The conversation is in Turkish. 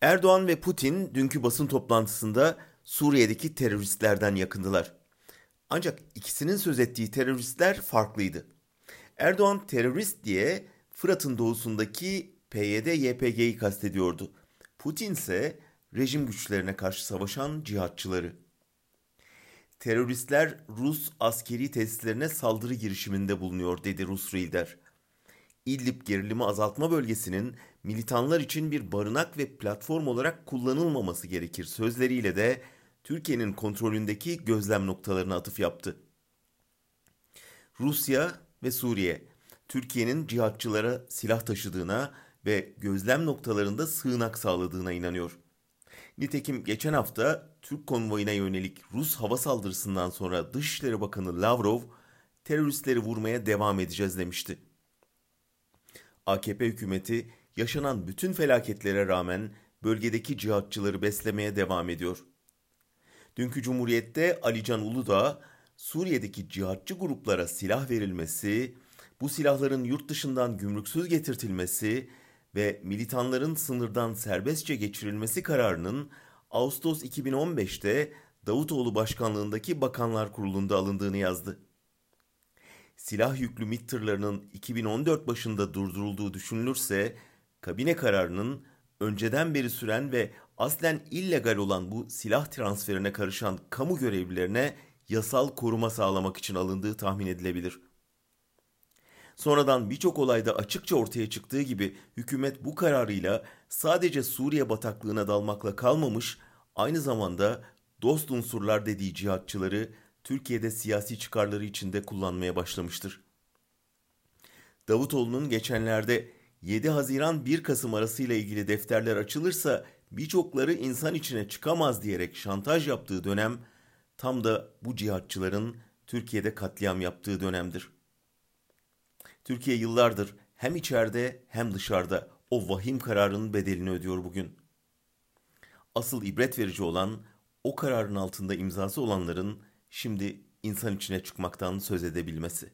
Erdoğan ve Putin dünkü basın toplantısında Suriye'deki teröristlerden yakındılar. Ancak ikisinin söz ettiği teröristler farklıydı. Erdoğan terörist diye Fırat'ın doğusundaki PYD-YPG'yi kastediyordu. Putin ise rejim güçlerine karşı savaşan cihatçıları. Teröristler Rus askeri tesislerine saldırı girişiminde bulunuyor dedi Rus lider. İdlib gerilimi azaltma bölgesinin militanlar için bir barınak ve platform olarak kullanılmaması gerekir sözleriyle de Türkiye'nin kontrolündeki gözlem noktalarına atıf yaptı. Rusya ve Suriye, Türkiye'nin cihatçılara silah taşıdığına ve gözlem noktalarında sığınak sağladığına inanıyor. Nitekim geçen hafta Türk konvoyuna yönelik Rus hava saldırısından sonra Dışişleri Bakanı Lavrov teröristleri vurmaya devam edeceğiz demişti. AKP hükümeti yaşanan bütün felaketlere rağmen bölgedeki cihatçıları beslemeye devam ediyor. Dünkü Cumhuriyet'te Alican Uludağ, Suriye'deki cihatçı gruplara silah verilmesi, bu silahların yurt dışından gümrüksüz getirtilmesi ve militanların sınırdan serbestçe geçirilmesi kararının Ağustos 2015'te Davutoğlu başkanlığındaki Bakanlar Kurulu'nda alındığını yazdı. Silah yüklü MİT tırlarının 2014 başında durdurulduğu düşünülürse kabine kararının önceden beri süren ve aslen illegal olan bu silah transferine karışan kamu görevlilerine yasal koruma sağlamak için alındığı tahmin edilebilir. Sonradan birçok olayda açıkça ortaya çıktığı gibi hükümet bu kararıyla sadece Suriye bataklığına dalmakla kalmamış, aynı zamanda dost unsurlar dediği cihatçıları Türkiye'de siyasi çıkarları içinde kullanmaya başlamıştır. Davutoğlu'nun geçenlerde 7 Haziran 1 Kasım arasıyla ilgili defterler açılırsa birçokları insan içine çıkamaz diyerek şantaj yaptığı dönem tam da bu cihatçıların Türkiye'de katliam yaptığı dönemdir. Türkiye yıllardır hem içeride hem dışarıda o vahim kararının bedelini ödüyor bugün. Asıl ibret verici olan o kararın altında imzası olanların şimdi insan içine çıkmaktan söz edebilmesi.